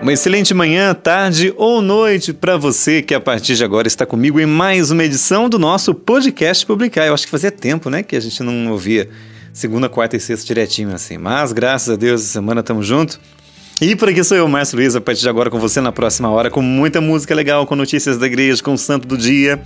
Uma excelente manhã, tarde ou noite para você que a partir de agora está comigo em mais uma edição do nosso podcast Publicar. Eu acho que fazia tempo, né, que a gente não ouvia segunda, quarta e sexta direitinho assim. Mas graças a Deus, essa semana estamos juntos. E por aqui sou eu, Márcio Luiz, a partir de agora com você na próxima hora, com muita música legal, com notícias da igreja, com o santo do dia.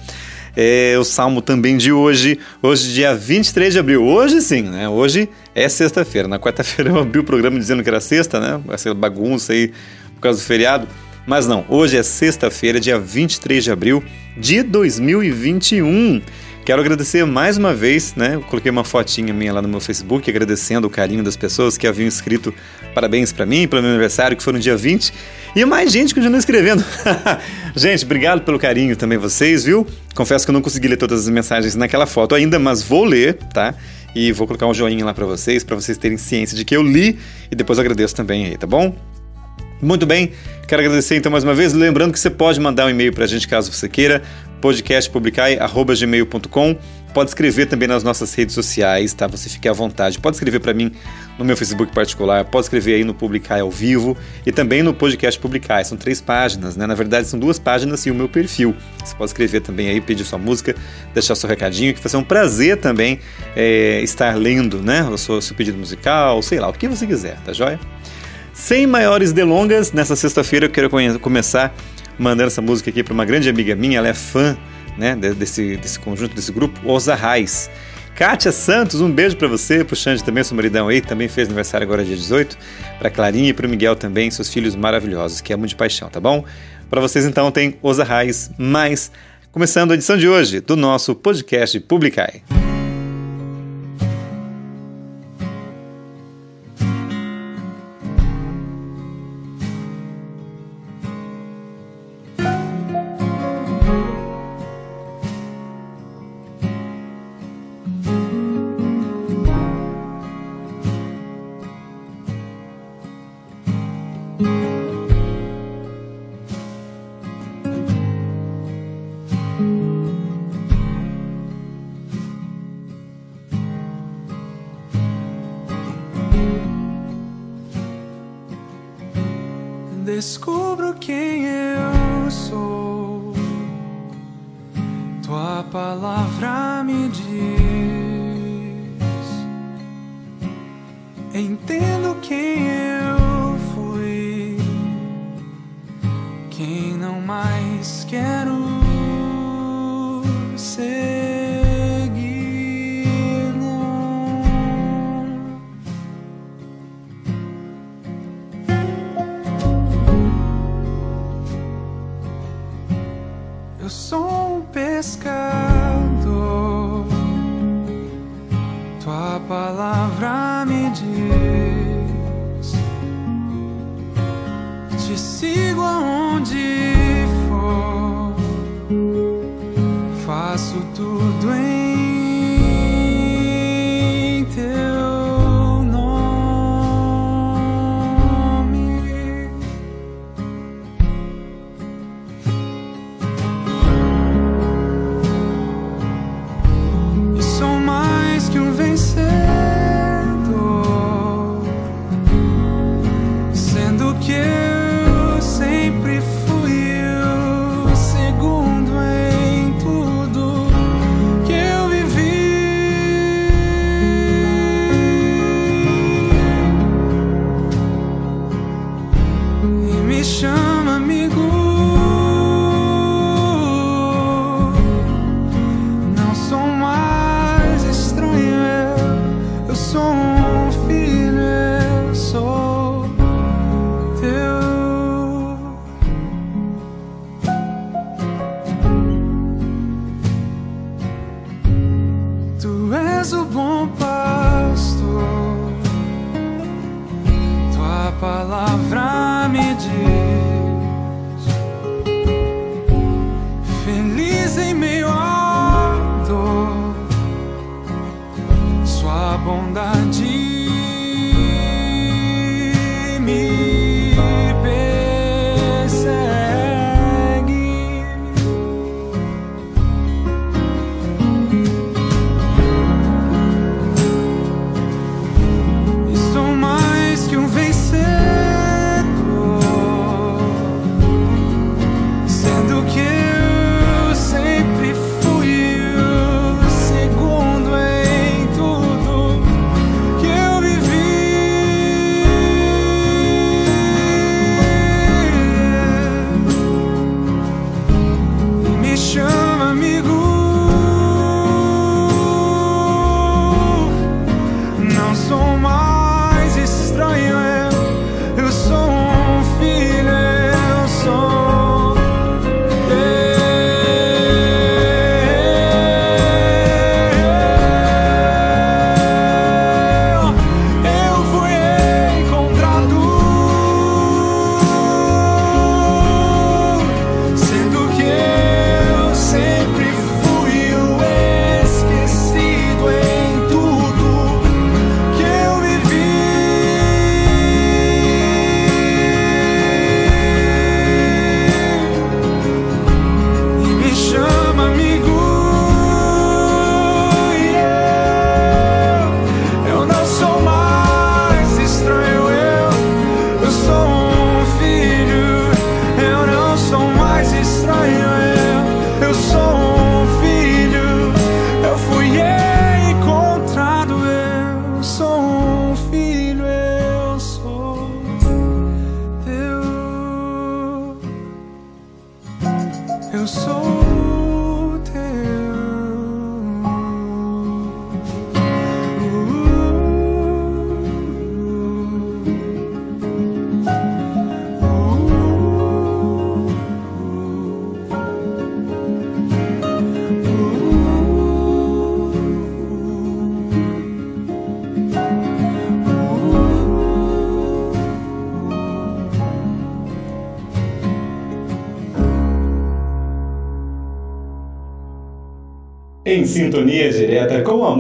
É, o salmo também de hoje, hoje dia 23 de abril. Hoje sim, né? Hoje é sexta-feira. Na quarta-feira eu abri o programa dizendo que era sexta, né? Ser bagunça aí causa do feriado. Mas não, hoje é sexta-feira, dia 23 de abril de 2021. Quero agradecer mais uma vez, né? Eu coloquei uma fotinha minha lá no meu Facebook agradecendo o carinho das pessoas que haviam escrito parabéns para mim, pelo meu aniversário, que foi no dia 20. E mais gente continua escrevendo. gente, obrigado pelo carinho também vocês, viu? Confesso que eu não consegui ler todas as mensagens naquela foto ainda, mas vou ler, tá? E vou colocar um joinha lá para vocês, para vocês terem ciência de que eu li e depois agradeço também aí, tá bom? Muito bem, quero agradecer então mais uma vez, lembrando que você pode mandar um e-mail para a gente caso você queira, podcastpublicai.gmail.com Pode escrever também nas nossas redes sociais, tá? Você fique à vontade. Pode escrever para mim no meu Facebook particular, pode escrever aí no Publicai ao vivo e também no podcast Publicai. São três páginas, né? Na verdade, são duas páginas e o meu perfil. Você pode escrever também aí, pedir sua música, deixar seu recadinho, que vai ser um prazer também é, estar lendo, né? O seu, seu pedido musical, sei lá, o que você quiser, tá joia? Sem maiores delongas, nessa sexta-feira eu quero começar mandando essa música aqui para uma grande amiga minha, ela é fã né, desse, desse conjunto, desse grupo, Os Arrais. Kátia Santos, um beijo para você, pro Xande também, sua maridão aí, também fez aniversário agora dia 18, para Clarinha e pro Miguel também, seus filhos maravilhosos, que amam de paixão, tá bom? Para vocês então tem Os Arrais, mais começando a edição de hoje do nosso podcast Publicai.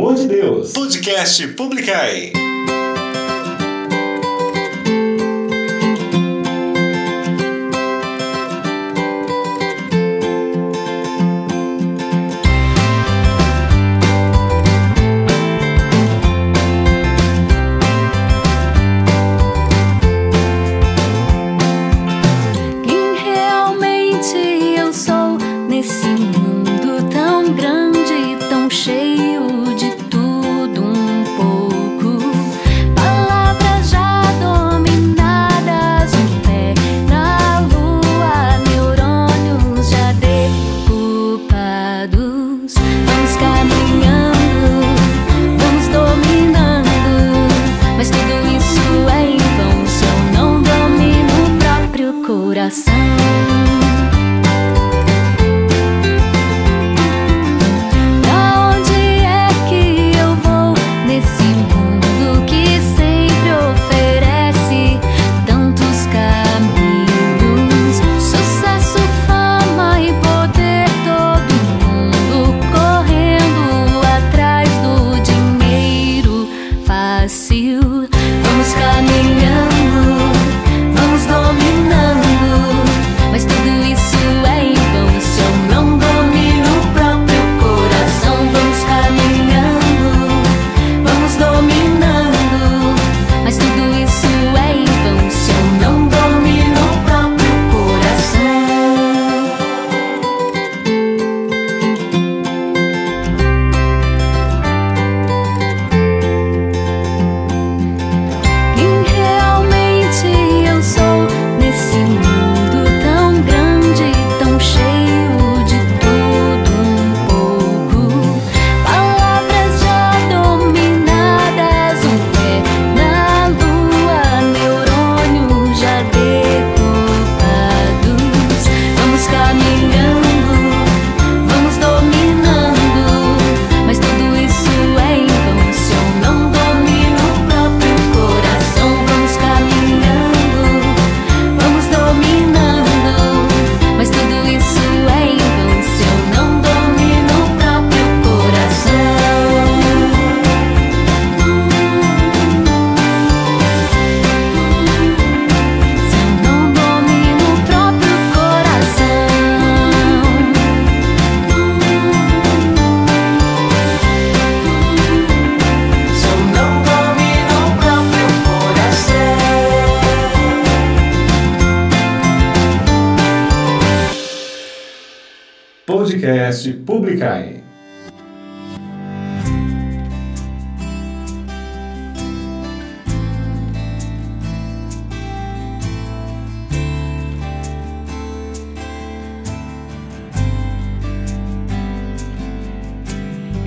Amor de Deus. Podcast Publicai.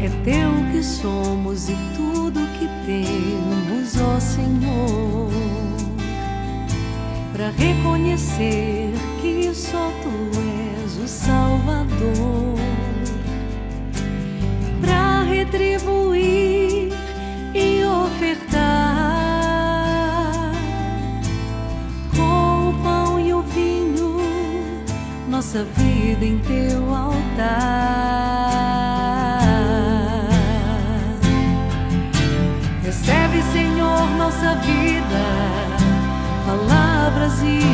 É teu que somos e tudo que temos, ó Senhor, para reconhecer que só tu és o Salvador, para retribuir e ofertar. Com o pão e o vinho nossa vida em teu altar.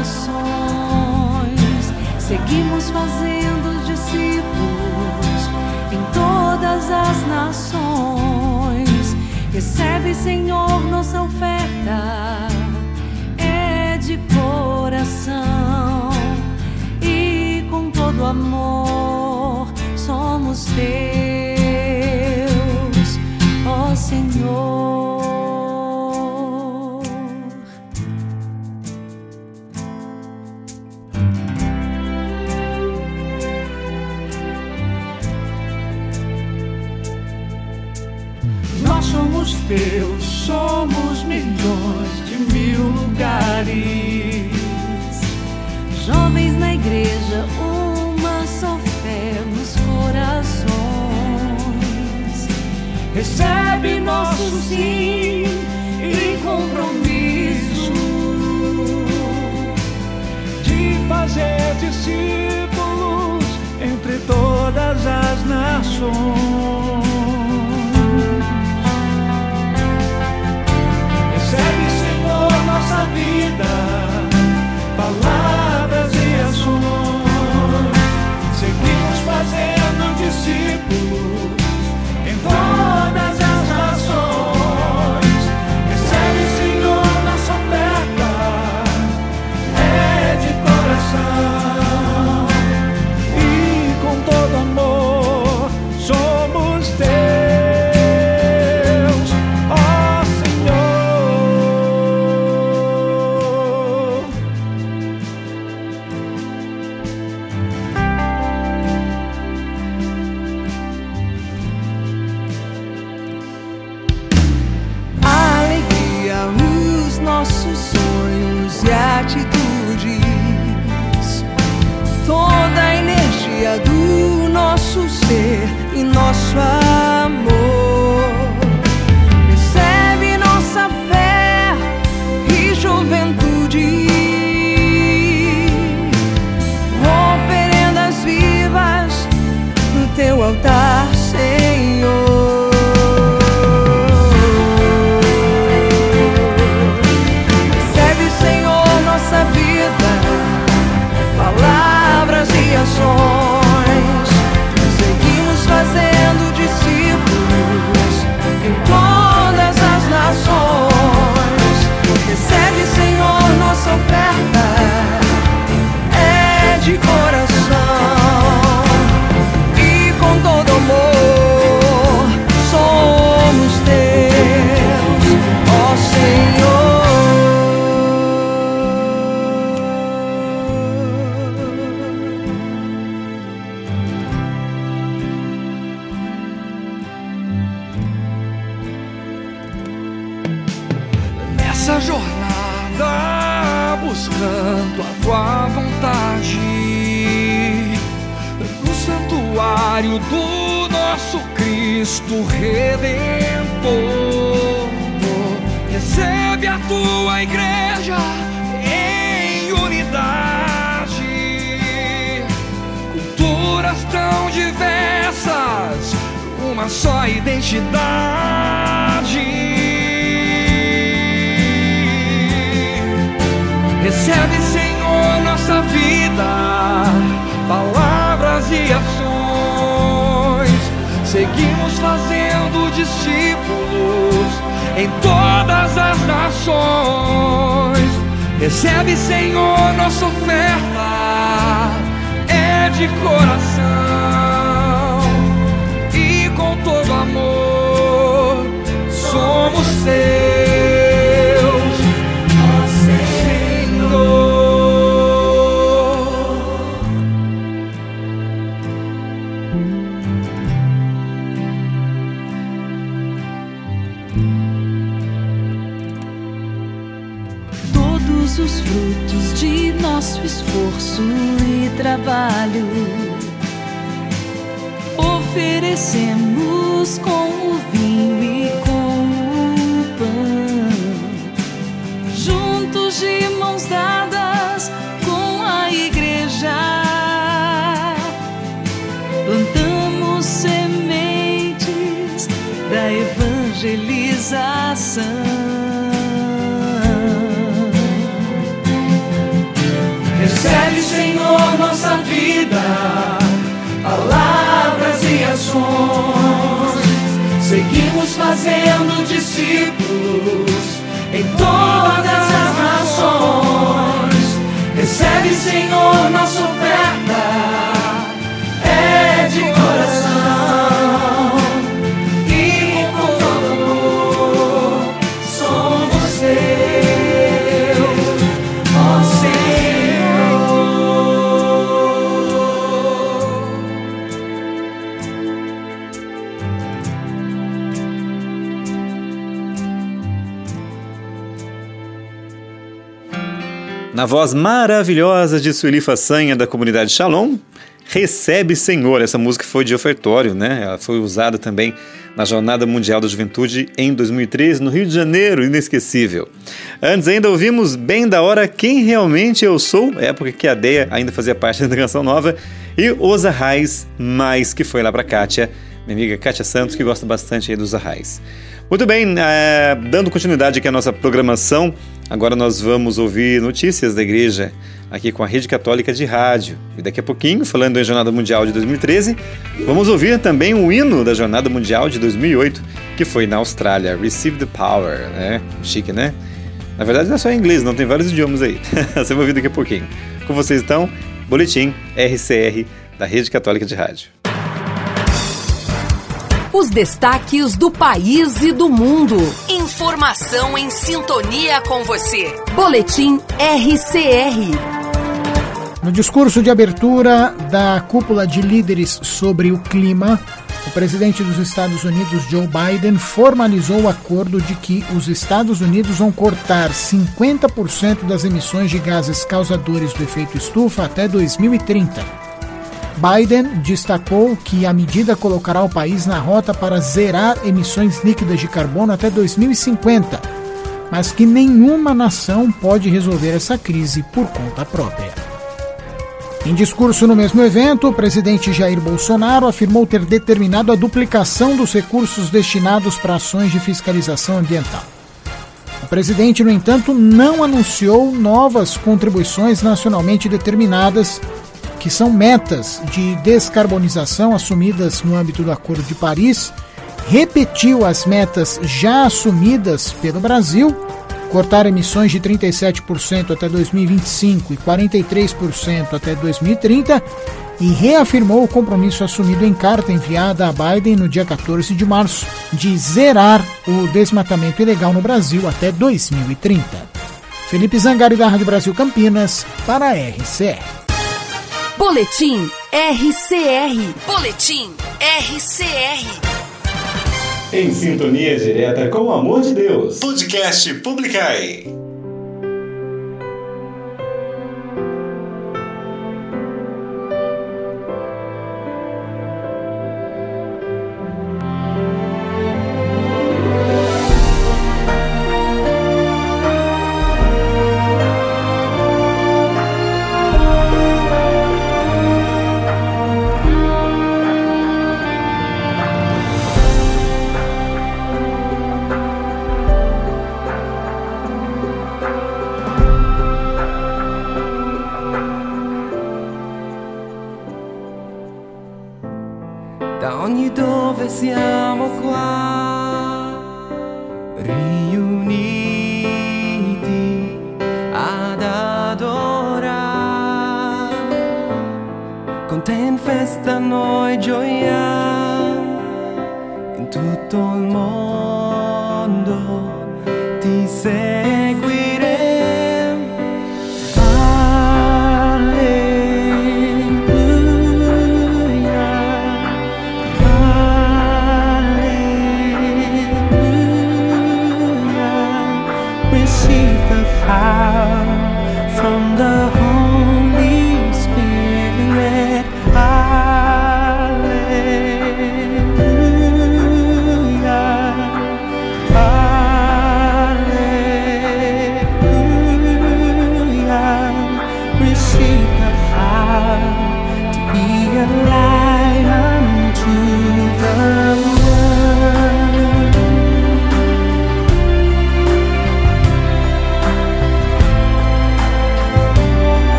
Ações. Seguimos fazendo discípulos em todas as nações. Recebe, Senhor, nossa oferta, é de coração e com todo amor somos teus, somos milhões de mil lugares. Jovens na igreja, uma só fé nos corações. Recebe nosso sim e compromisso de fazer discípulos entre todas as nações. Fazendo Recebe, Senhor, nossa vida, palavras e ações. Seguimos fazendo discípulos em todas as nações. Recebe, Senhor, nossa oferta, é de coração e com todo amor somos teus. Esforço e trabalho. Oferecemos com palavras e ações. Seguimos fazendo discípulos em todas Na voz maravilhosa de Sueli Façanha, da comunidade Shalom, Recebe Senhor. Essa música foi de ofertório, né? Ela foi usada também na Jornada Mundial da Juventude em 2013, no Rio de Janeiro, inesquecível. Antes ainda ouvimos bem da hora Quem Realmente Eu Sou, época que a Deia ainda fazia parte da Canção Nova, e Os Arrais Mais, que foi lá para Kátia, minha amiga Kátia Santos, que gosta bastante aí dos Arrais. Muito bem, é, dando continuidade aqui à nossa programação, agora nós vamos ouvir notícias da igreja aqui com a Rede Católica de Rádio. E daqui a pouquinho, falando em Jornada Mundial de 2013, vamos ouvir também o hino da Jornada Mundial de 2008, que foi na Austrália, Receive the Power, né? Chique, né? Na verdade não é só em inglês, não tem vários idiomas aí. Você vai ouvir daqui a pouquinho. Com vocês então, Boletim RCR da Rede Católica de Rádio. Os destaques do país e do mundo. Informação em sintonia com você. Boletim RCR. No discurso de abertura da cúpula de líderes sobre o clima, o presidente dos Estados Unidos, Joe Biden, formalizou o acordo de que os Estados Unidos vão cortar 50% das emissões de gases causadores do efeito estufa até 2030. Biden destacou que a medida colocará o país na rota para zerar emissões líquidas de carbono até 2050, mas que nenhuma nação pode resolver essa crise por conta própria. Em discurso no mesmo evento, o presidente Jair Bolsonaro afirmou ter determinado a duplicação dos recursos destinados para ações de fiscalização ambiental. O presidente, no entanto, não anunciou novas contribuições nacionalmente determinadas que são metas de descarbonização assumidas no âmbito do Acordo de Paris, repetiu as metas já assumidas pelo Brasil, cortar emissões de 37% até 2025 e 43% até 2030, e reafirmou o compromisso assumido em carta enviada a Biden no dia 14 de março de zerar o desmatamento ilegal no Brasil até 2030. Felipe Zangari da Rádio Brasil Campinas para a RCR. Boletim RCR. Boletim RCR. Em sintonia direta com o amor de Deus. Podcast Publicai.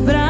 braços.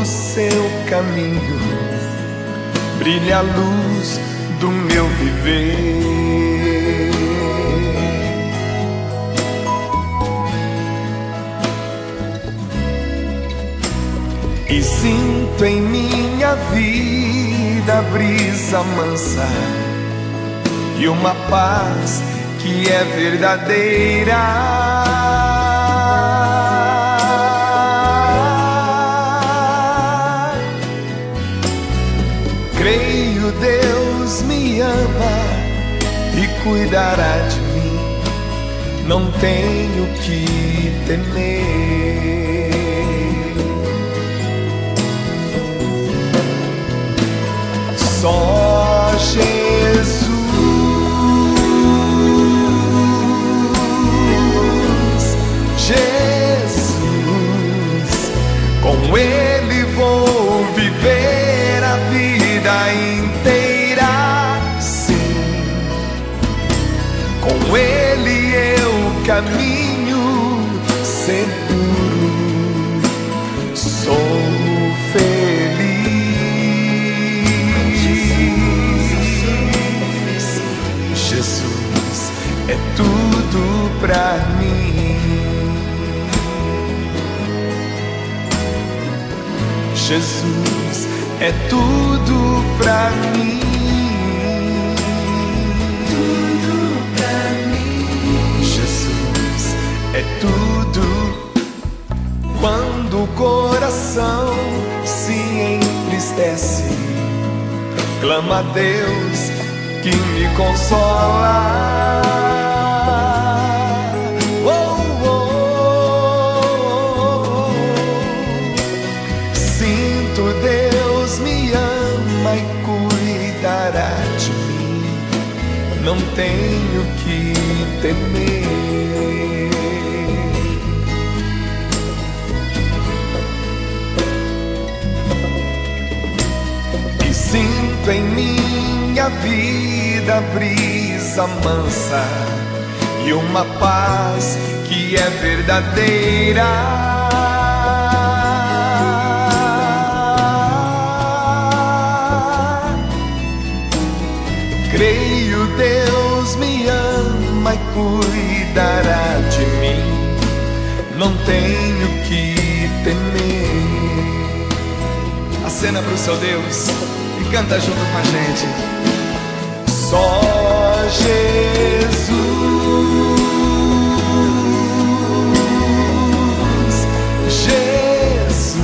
o seu caminho, brilha a luz do meu viver. E sinto em minha vida a brisa mansa e uma paz que é verdadeira. Cuidará de mim. Não tenho que temer. Só Jesus, Jesus, com Ele caminho seguro, sou feliz. Jesus é tudo pra mim. Jesus é tudo pra mim. É tudo. Quando o coração se entristece, clama a Deus que me consola. Não tenho que temer. Vida brisa mansa e uma paz que é verdadeira. Creio Deus me ama e cuidará de mim. Não tenho que temer. Acena pro seu Deus e canta junto com a gente. Só Jesus, Jesus,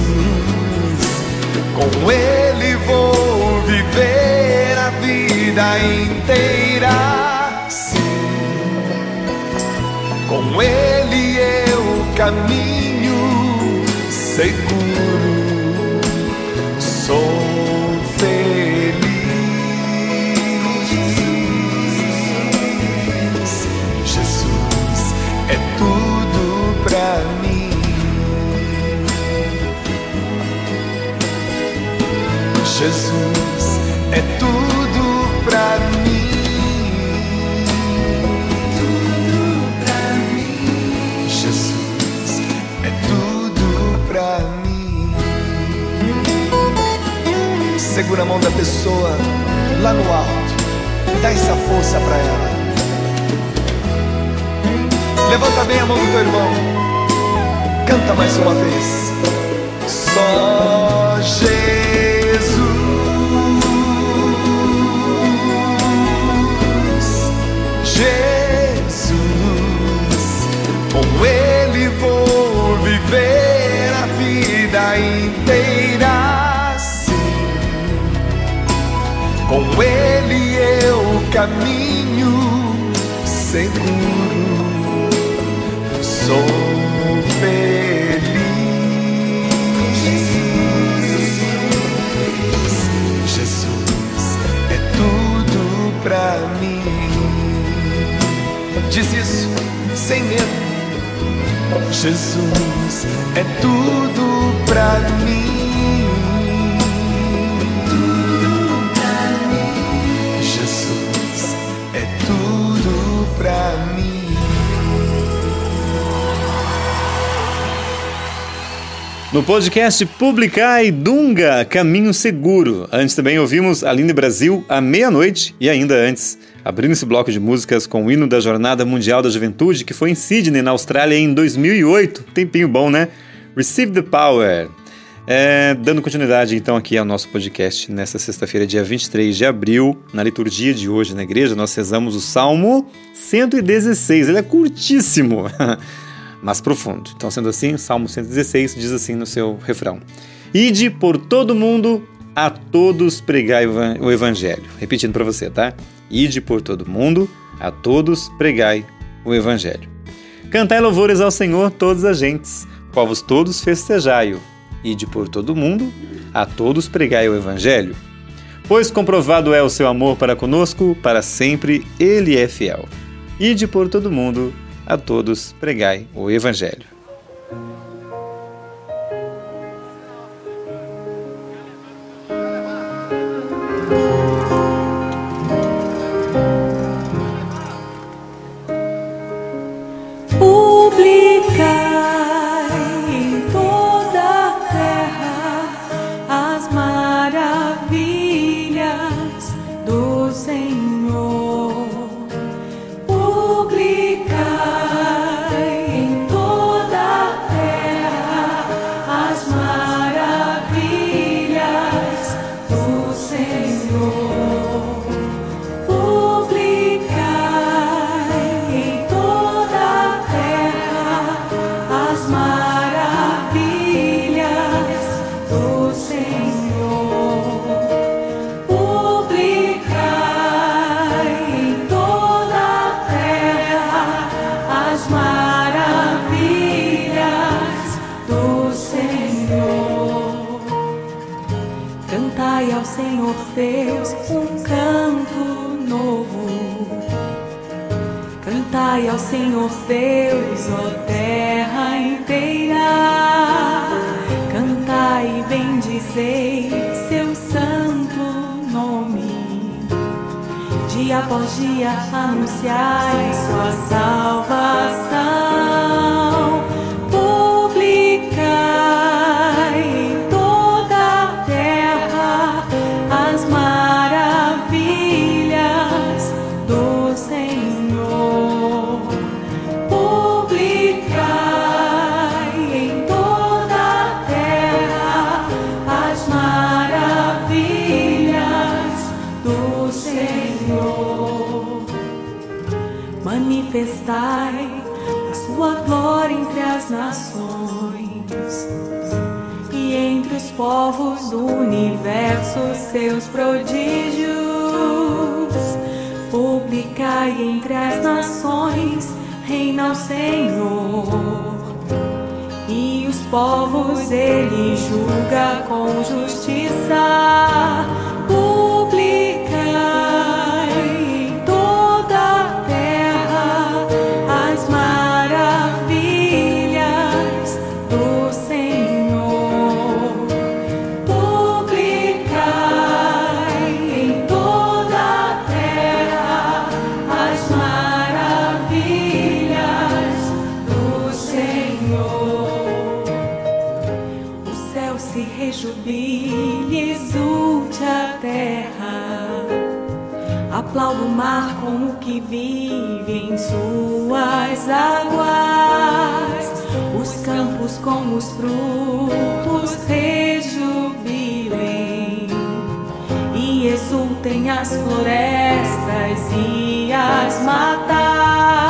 com Ele vou viver a vida inteira. Sim, com Ele eu caminho seguro, sou feliz. Tudo pra mim. Tudo pra mim. Jesus é tudo pra mim. Segura a mão da pessoa lá no alto. Dá essa força pra ela. Levanta bem a mão do teu irmão. Canta mais uma vez. Só Jesus, Ele eu caminho seguro, sou feliz. Jesus é tudo pra mim. Diz isso sem medo. Jesus é tudo pra mim. No podcast Publicai Dunga, Caminho Seguro. Antes também ouvimos Aline Brasil à meia-noite e ainda antes, abrindo esse bloco de músicas com o hino da Jornada Mundial da Juventude, que foi em Sydney, na Austrália, em 2008. Tempinho bom, né? Receive the Power. É, dando continuidade então aqui ao nosso podcast nesta sexta-feira, dia 23 de abril, na liturgia de hoje na igreja, nós rezamos o Salmo 116. Ele é curtíssimo. mas profundo. Então, sendo assim, Salmo 116 diz assim no seu refrão: Ide por todo mundo, a todos pregai o evangelho. Repetindo para você, tá? Ide por todo mundo, a todos pregai o evangelho. Cantai louvores ao Senhor, todas as gentes, povos todos festejai-o. Ide por todo mundo, a todos pregai o evangelho. Pois comprovado é o seu amor para conosco, para sempre ele é fiel. Ide por todo mundo, a todos pregai o Evangelho. jubile, exulte a terra. Aplauda o mar como que vive em suas águas. Os campos com os frutos rejubilem. E exultem as florestas e as matas.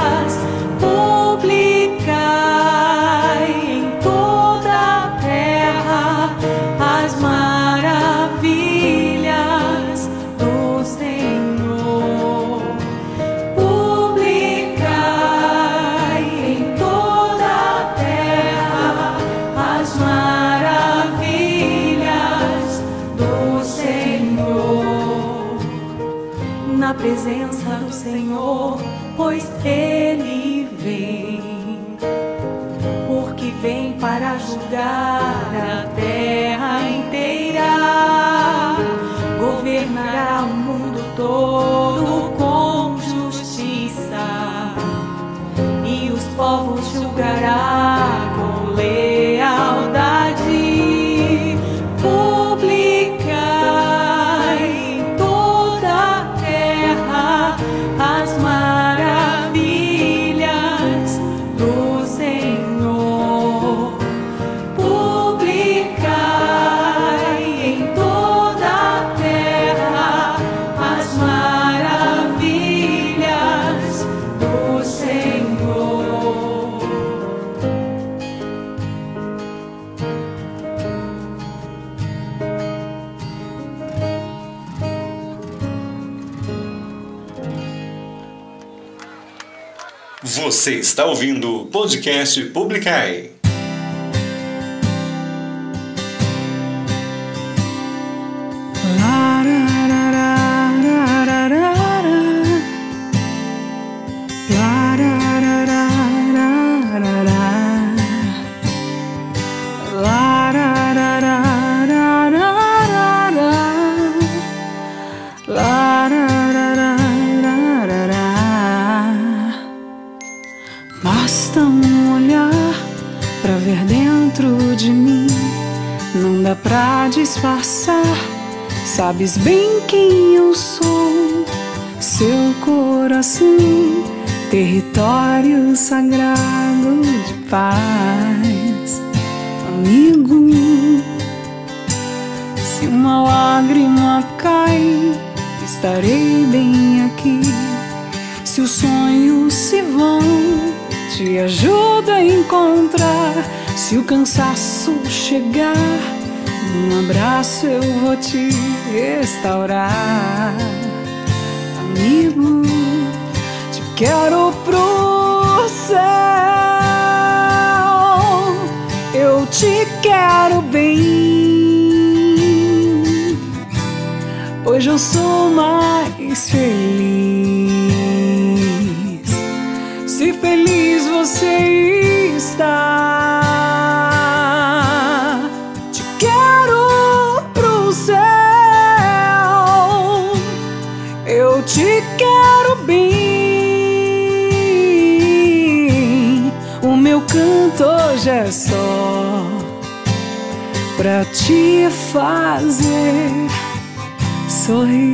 estará. Você está ouvindo o podcast Publicai. Sabes bem quem eu sou. Seu coração, território sagrado de paz. Amigo, se uma lágrima cai, estarei bem aqui. Se os sonhos se vão, te ajudo a encontrar. Se o cansaço chegar, num abraço eu vou te restaurar. Amigo, te quero pro céu. Eu te quero bem. Hoje eu sou mais feliz. Fazer sorrir.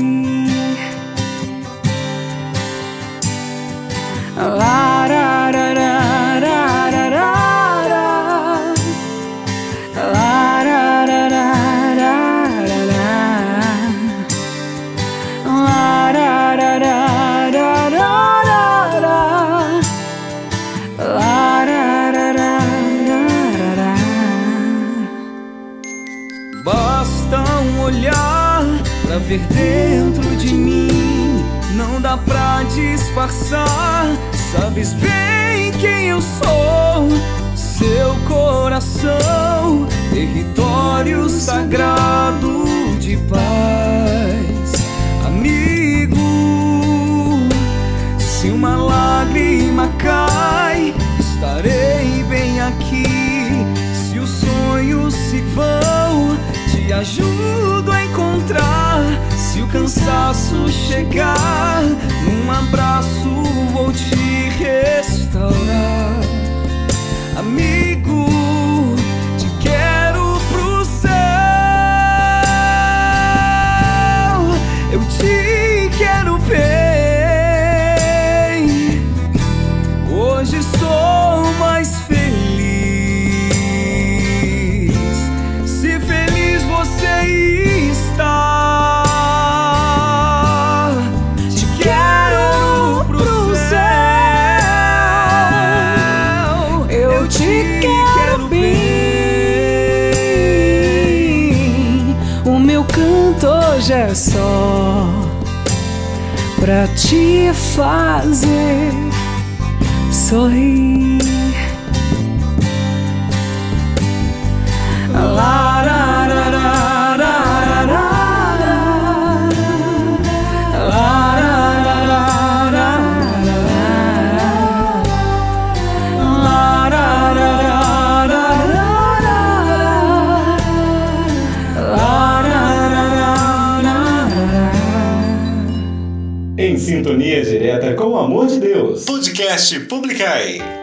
Basta um olhar pra ver dentro de mim. Não dá pra disfarçar. Sabes bem quem eu sou. Seu coração, território sagrado de paz. Amigo, se uma lágrima cai, estarei bem aqui. Se os sonhos se vão, te ajudo a encontrar. Se o cansaço chegar, num abraço vou te restaurar. Amigo, te quero pro céu. Eu te quero bem. Te fazer sorrir. Podcast Publicai.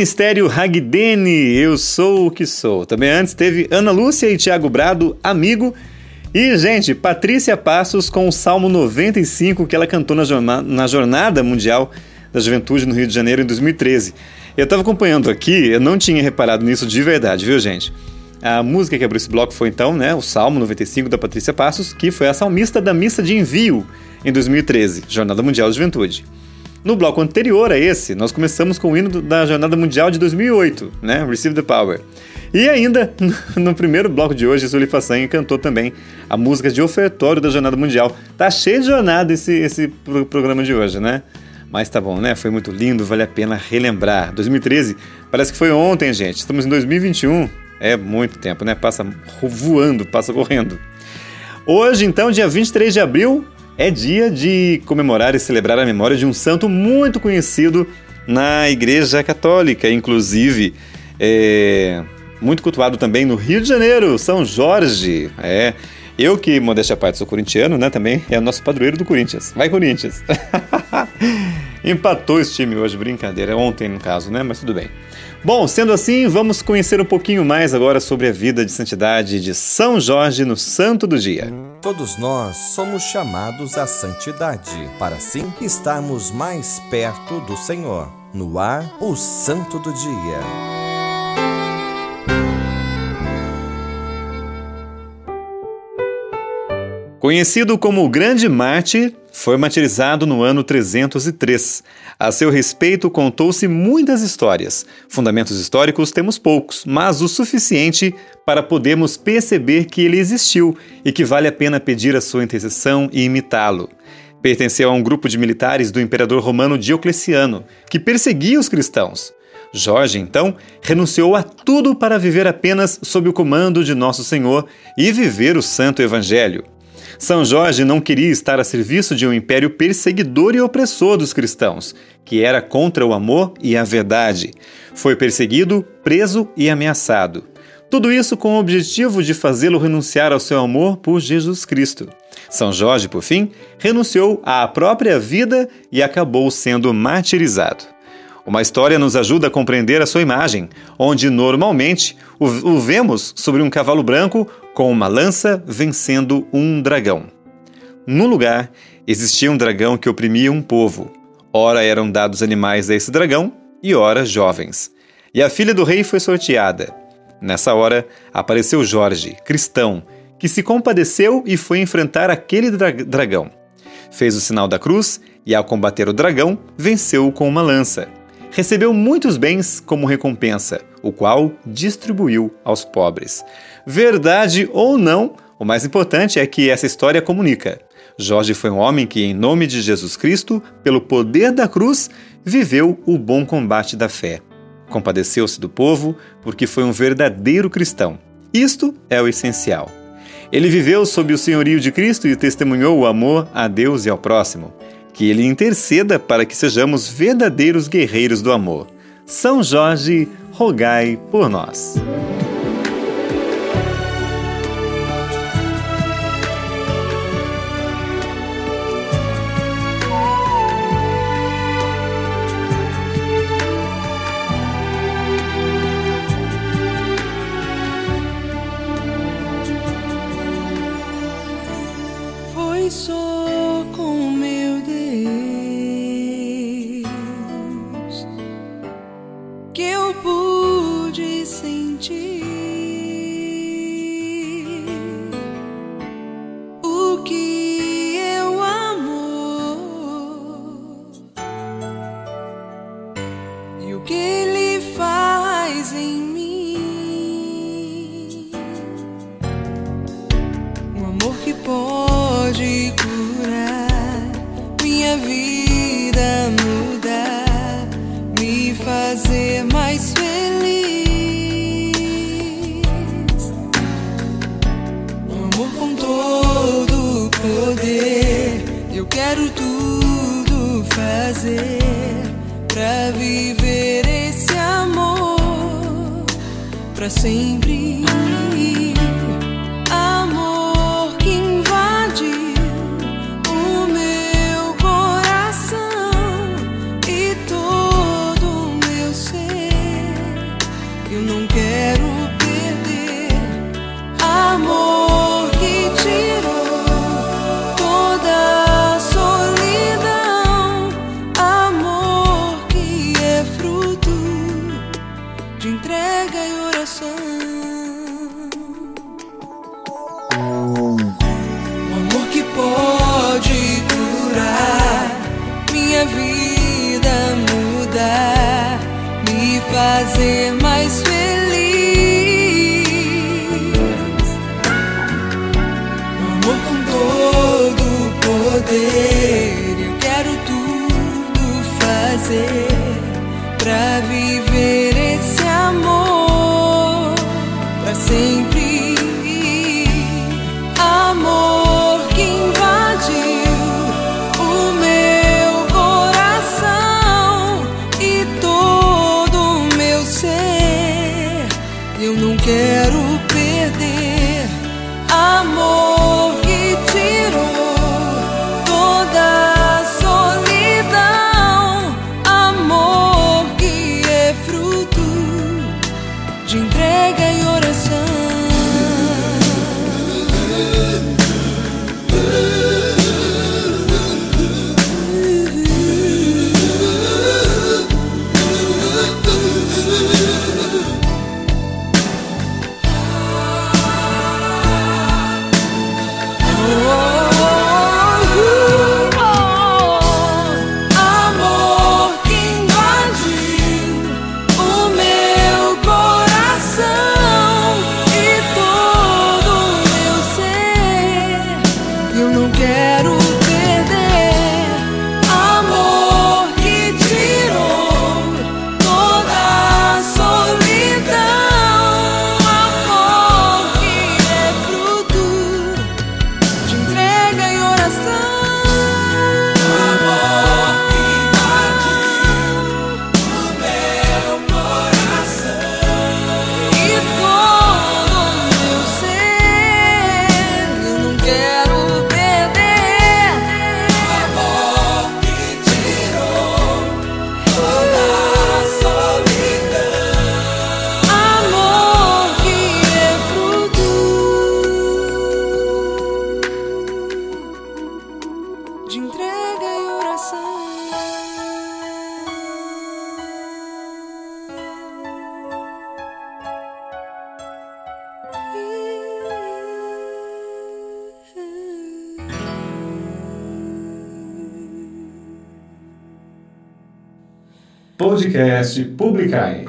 Ministério Hagdeni, eu sou o que sou. Também antes teve Ana Lúcia e Tiago Brado, amigo. E, gente, Patrícia Passos com o Salmo 95 que ela cantou na, na Jornada Mundial da Juventude no Rio de Janeiro em 2013. Eu estava acompanhando aqui, eu não tinha reparado nisso de verdade, viu, gente? A música que abriu esse bloco foi então, né, o Salmo 95 da Patrícia Passos, que foi a salmista da missa de envio em 2013, Jornada Mundial da Juventude. No bloco anterior a esse, nós começamos com o hino da Jornada Mundial de 2008, né? Receive the Power. E ainda, no primeiro bloco de hoje, Sully Façanha cantou também a música de ofertório da Jornada Mundial. Tá cheio de jornada esse, esse pro- programa de hoje, né? Mas tá bom, né? Foi muito lindo, vale a pena relembrar. 2013 parece que foi ontem, gente. Estamos em 2021. É muito tempo, né? Passa voando, passa correndo. Hoje, então, dia 23 de abril, é dia de comemorar e celebrar a memória de um santo muito conhecido na Igreja Católica, inclusive é, muito cultuado também no Rio de Janeiro, São Jorge. É, eu que, modéstia à parte, sou corintiano, né, também é o nosso padroeiro do Corinthians. Vai, Corinthians! Empatou esse time hoje, brincadeira. Ontem, no caso, né, mas tudo bem. Bom, sendo assim, vamos conhecer um pouquinho mais agora sobre a vida de santidade de São Jorge no Santo do Dia. Todos nós somos chamados à santidade, para assim estarmos mais perto do Senhor. No ar, o Santo do Dia. Conhecido como o Grande Mártir, foi martirizado no ano 303. A seu respeito, contou-se muitas histórias. Fundamentos históricos temos poucos, mas o suficiente para podermos perceber que ele existiu e que vale a pena pedir a sua intercessão e imitá-lo. Pertenceu a um grupo de militares do imperador romano Diocleciano, que perseguia os cristãos. Jorge, então, renunciou a tudo para viver apenas sob o comando de Nosso Senhor e viver o Santo Evangelho. São Jorge não queria estar a serviço de um império perseguidor e opressor dos cristãos, que era contra o amor e a verdade. Foi perseguido, preso e ameaçado. Tudo isso com o objetivo de fazê-lo renunciar ao seu amor por Jesus Cristo. São Jorge, por fim, renunciou à própria vida e acabou sendo martirizado. Uma história nos ajuda a compreender a sua imagem, onde normalmente o, vemos sobre um cavalo branco com uma lança vencendo um dragão. No lugar, existia um dragão que oprimia um povo. Ora eram dados animais a esse dragão, e ora jovens. E a filha do rei foi sorteada. Nessa hora, apareceu Jorge, cristão, que se compadeceu e foi enfrentar aquele dra dragão. Fez o sinal da cruz e, ao combater o dragão, venceu-o com uma lança. Recebeu muitos bens como recompensa, o qual distribuiu aos pobres. Verdade ou não, o mais importante é que essa história comunica. Jorge foi um homem que, em nome de Jesus Cristo, pelo poder da cruz, viveu o bom combate da fé. Compadeceu-se do povo porque foi um verdadeiro cristão. Isto é o essencial. Ele viveu sob o senhorio de Cristo e testemunhou o amor a Deus e ao próximo. Que ele interceda para que sejamos verdadeiros guerreiros do amor. São Jorge, rogai por nós. podcast Publicai.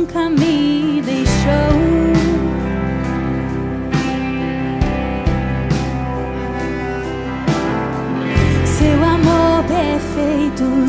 nunca me deixou. Seu amor perfeito,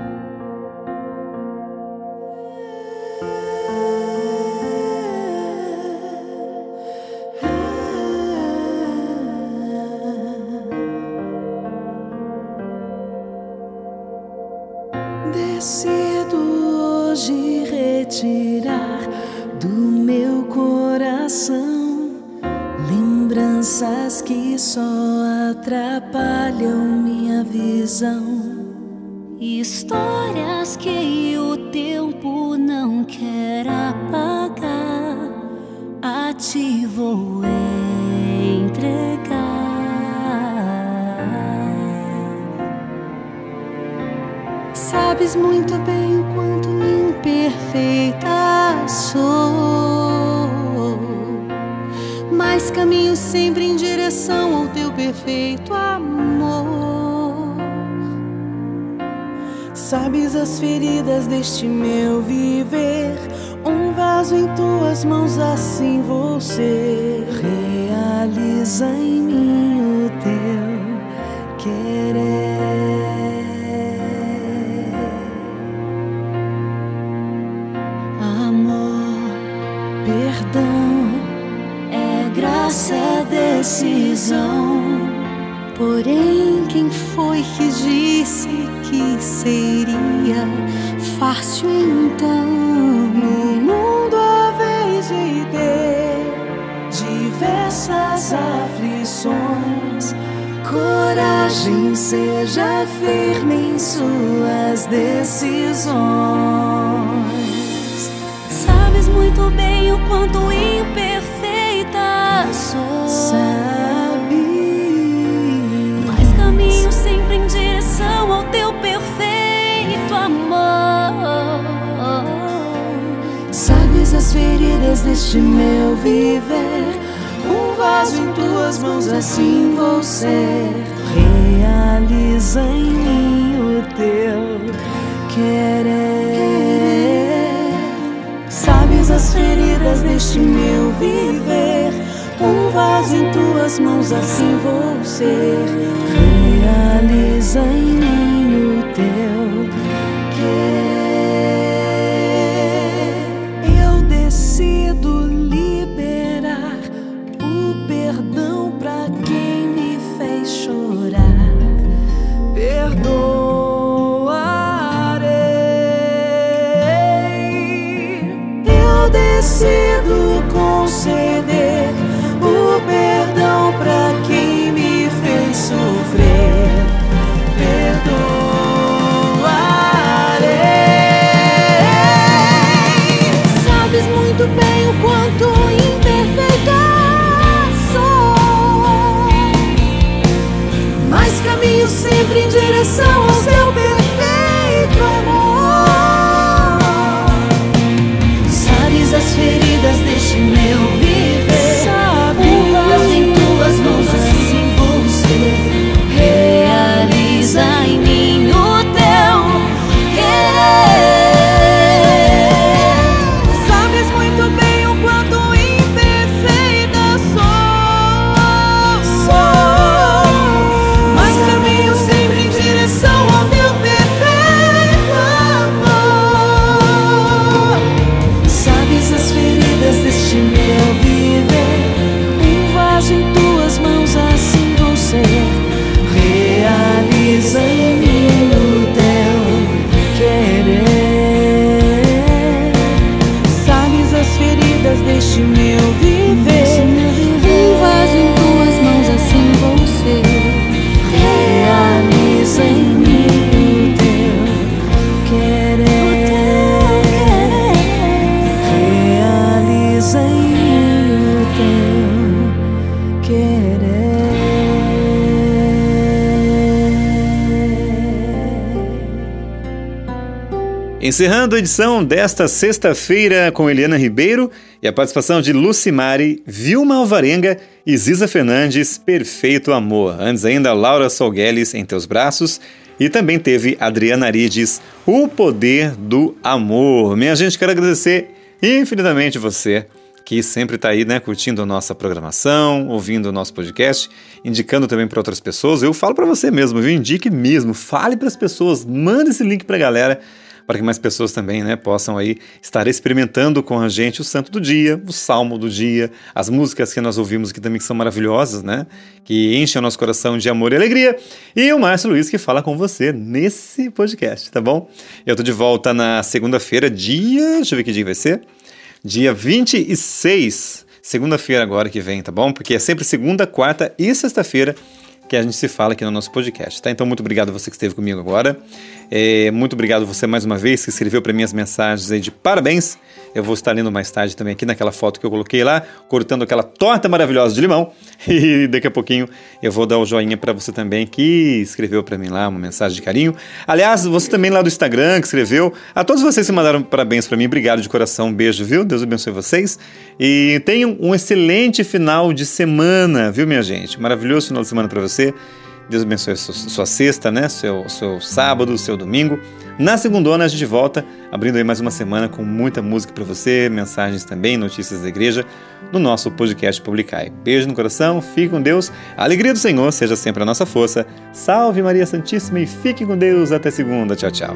palavras que só atrapalham minha visão, histórias que o tempo não quer apagar, a ti vou entregar. Sabes muito bem o quanto imperfeita sou mas caminho sempre em direção ao teu perfeito amor. Sabes as feridas deste meu viver, um vaso em tuas mãos, assim você realiza em mim o teu querer. Porém, quem foi que disse que seria fácil então? No mundo a vez de ter diversas aflições, coragem, seja firme em suas decisões. Sabes muito bem o quanto imperfeita Sabe, mas caminho sempre em direção ao teu perfeito amor. Sabes as feridas deste meu viver. Um vaso em tuas mãos, assim vou ser. Realiza em mim o teu querer. Sabes as feridas deste meu viver. Um vaso em tuas mãos, assim vou ser. Realiza em mim o teu querer. Eu decido liberar o perdão pra quem me fez chorar. Perdoarei. Eu Encerrando a edição desta sexta-feira com Eliana Ribeiro e a participação de Lucimari, Vilma Alvarenga e Ziza Fernandes, Perfeito Amor. Antes ainda, Laura Solgueles, Em Teus Braços. E também teve Adriana Arides, O Poder do Amor. Minha gente, quero agradecer infinitamente você que sempre está aí, né, curtindo a nossa programação, ouvindo o nosso podcast, indicando também para outras pessoas. Eu falo para você mesmo, viu? Indique mesmo, fale para as pessoas, manda esse link para a galera, para que mais pessoas também, né, possam aí estar experimentando com a gente o Santo do Dia, o Salmo do Dia, as músicas que nós ouvimos aqui também que são maravilhosas, né, que enchem o nosso coração de amor e alegria. E o Márcio Luiz que fala com você nesse podcast, tá bom? Eu tô de volta na segunda-feira, dia, deixa eu ver que dia vai ser dia 26, segunda-feira agora que vem, tá bom? Porque é sempre segunda, quarta e sexta-feira que a gente se fala aqui no nosso podcast, tá? Então, muito obrigado a você que esteve comigo agora. É, muito obrigado você mais uma vez que escreveu para mim as mensagens aí de parabéns Eu vou estar lendo mais tarde também aqui naquela foto que eu coloquei lá, cortando aquela torta maravilhosa de limão. E daqui a pouquinho eu vou dar o joinha para você também que escreveu para mim lá uma mensagem de carinho. Aliás, você também lá do Instagram que escreveu. A todos vocês que mandaram parabéns para mim, obrigado de coração. Um beijo, viu? Deus abençoe vocês. E tenham um excelente final de semana, viu, minha gente? Maravilhoso final de semana para você. Deus abençoe sua, sua sexta, né? Seu, seu sábado, seu domingo. Na segunda a gente volta, abrindo aí mais uma semana com muita música para você, mensagens também, notícias da igreja, no nosso podcast Publicai. Beijo no coração, fique com Deus, a alegria do Senhor seja sempre a nossa força. Salve Maria Santíssima e fique com Deus até segunda. Tchau, tchau.